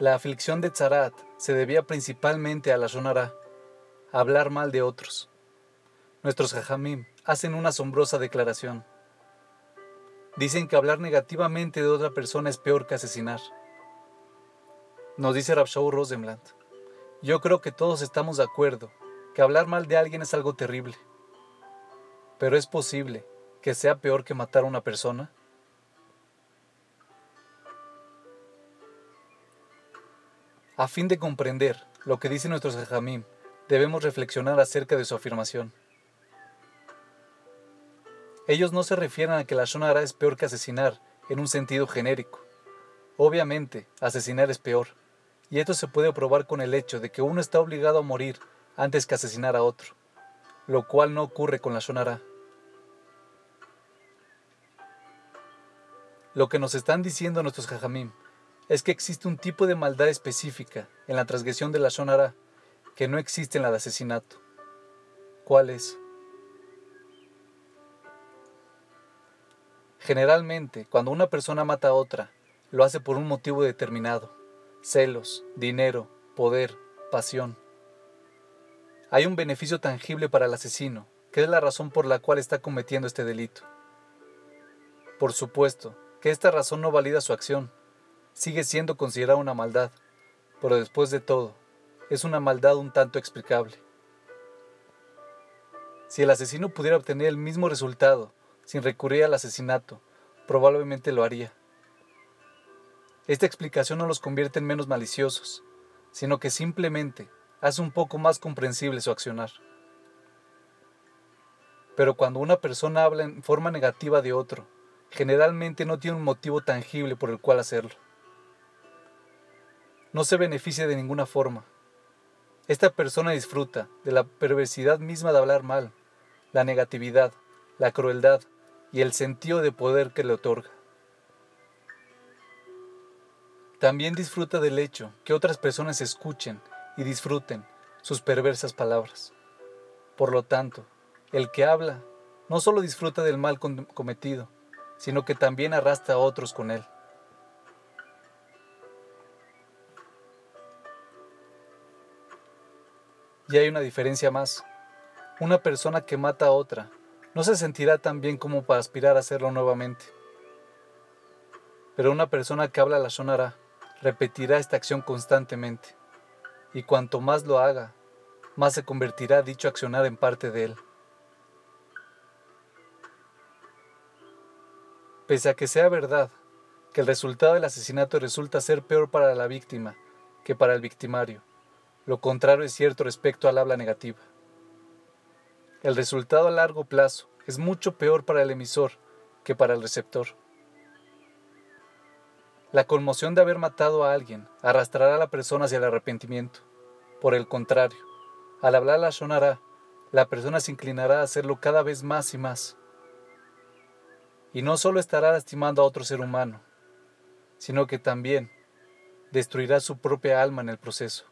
La aflicción de Tzarat se debía principalmente a la Shonara, hablar mal de otros. Nuestros jajamim hacen una asombrosa declaración. Dicen que hablar negativamente de otra persona es peor que asesinar. Nos dice Rabshau Rosenblatt. Yo creo que todos estamos de acuerdo que hablar mal de alguien es algo terrible. Pero es posible que sea peor que matar a una persona. A fin de comprender lo que dicen nuestros jajamim, debemos reflexionar acerca de su afirmación. Ellos no se refieren a que la shonara es peor que asesinar en un sentido genérico. Obviamente, asesinar es peor, y esto se puede probar con el hecho de que uno está obligado a morir antes que asesinar a otro, lo cual no ocurre con la shonara. Lo que nos están diciendo nuestros jajamim es que existe un tipo de maldad específica en la transgresión de la shonara que no existe en la de asesinato. ¿Cuál es? Generalmente, cuando una persona mata a otra, lo hace por un motivo determinado. Celos, dinero, poder, pasión. Hay un beneficio tangible para el asesino, que es la razón por la cual está cometiendo este delito. Por supuesto, que esta razón no valida su acción. Sigue siendo considerada una maldad, pero después de todo, es una maldad un tanto explicable. Si el asesino pudiera obtener el mismo resultado sin recurrir al asesinato, probablemente lo haría. Esta explicación no los convierte en menos maliciosos, sino que simplemente hace un poco más comprensible su accionar. Pero cuando una persona habla en forma negativa de otro, generalmente no tiene un motivo tangible por el cual hacerlo. No se beneficia de ninguna forma, esta persona disfruta de la perversidad misma de hablar mal, la negatividad, la crueldad y el sentido de poder que le otorga. También disfruta del hecho que otras personas escuchen y disfruten sus perversas palabras. Por lo tanto, el que habla no solo disfruta del mal cometido, sino que también arrastra a otros con él. Y hay una diferencia más. Una persona que mata a otra no se sentirá tan bien como para aspirar a hacerlo nuevamente. Pero una persona que habla la sonará repetirá esta acción constantemente, y cuanto más lo haga, más se convertirá dicho accionar en parte de él. Pese a que sea verdad que el resultado del asesinato resulta ser peor para la víctima que para el victimario, lo contrario es cierto respecto al habla negativa. El resultado a largo plazo es mucho peor para el emisor que para el receptor. La conmoción de haber matado a alguien arrastrará a la persona hacia el arrepentimiento. Por el contrario, al hablar la sonará, la persona se inclinará a hacerlo cada vez más y más. Y no solo estará lastimando a otro ser humano, sino que también destruirá su propia alma en el proceso.